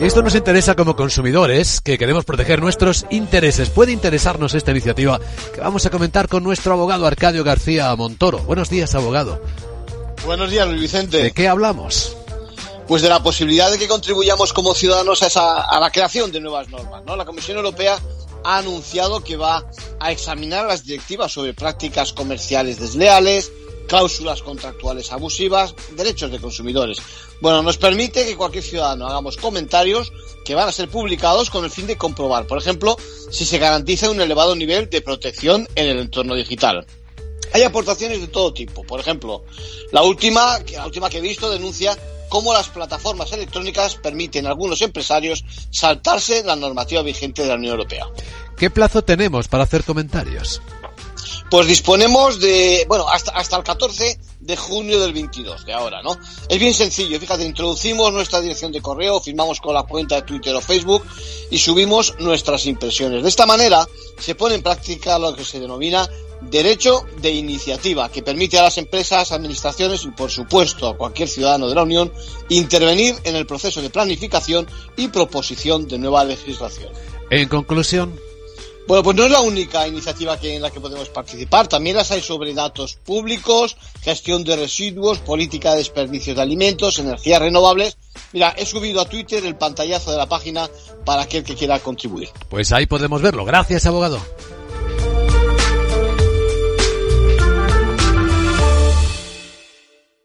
Esto nos interesa como consumidores, que queremos proteger nuestros intereses. Puede interesarnos esta iniciativa que vamos a comentar con nuestro abogado Arcadio García Montoro. Buenos días, abogado. Buenos días, Luis Vicente. ¿De qué hablamos? Pues de la posibilidad de que contribuyamos como ciudadanos a, esa, a la creación de nuevas normas. ¿no? La Comisión Europea ha anunciado que va a examinar las directivas sobre prácticas comerciales desleales, cláusulas contractuales abusivas, derechos de consumidores. Bueno, nos permite que cualquier ciudadano hagamos comentarios que van a ser publicados con el fin de comprobar, por ejemplo, si se garantiza un elevado nivel de protección en el entorno digital. Hay aportaciones de todo tipo. Por ejemplo, la última, la última que he visto denuncia cómo las plataformas electrónicas permiten a algunos empresarios saltarse la normativa vigente de la Unión Europea. ¿Qué plazo tenemos para hacer comentarios? Pues disponemos de, bueno, hasta, hasta el 14 de junio del 22, de ahora, ¿no? Es bien sencillo, fíjate, introducimos nuestra dirección de correo, firmamos con la cuenta de Twitter o Facebook y subimos nuestras impresiones. De esta manera se pone en práctica lo que se denomina derecho de iniciativa, que permite a las empresas, administraciones y, por supuesto, a cualquier ciudadano de la Unión intervenir en el proceso de planificación y proposición de nueva legislación. En conclusión, bueno, pues no es la única iniciativa que, en la que podemos participar. También las hay sobre datos públicos, gestión de residuos, política de desperdicios de alimentos, energías renovables. Mira, he subido a Twitter el pantallazo de la página para aquel que quiera contribuir. Pues ahí podemos verlo. Gracias, abogado.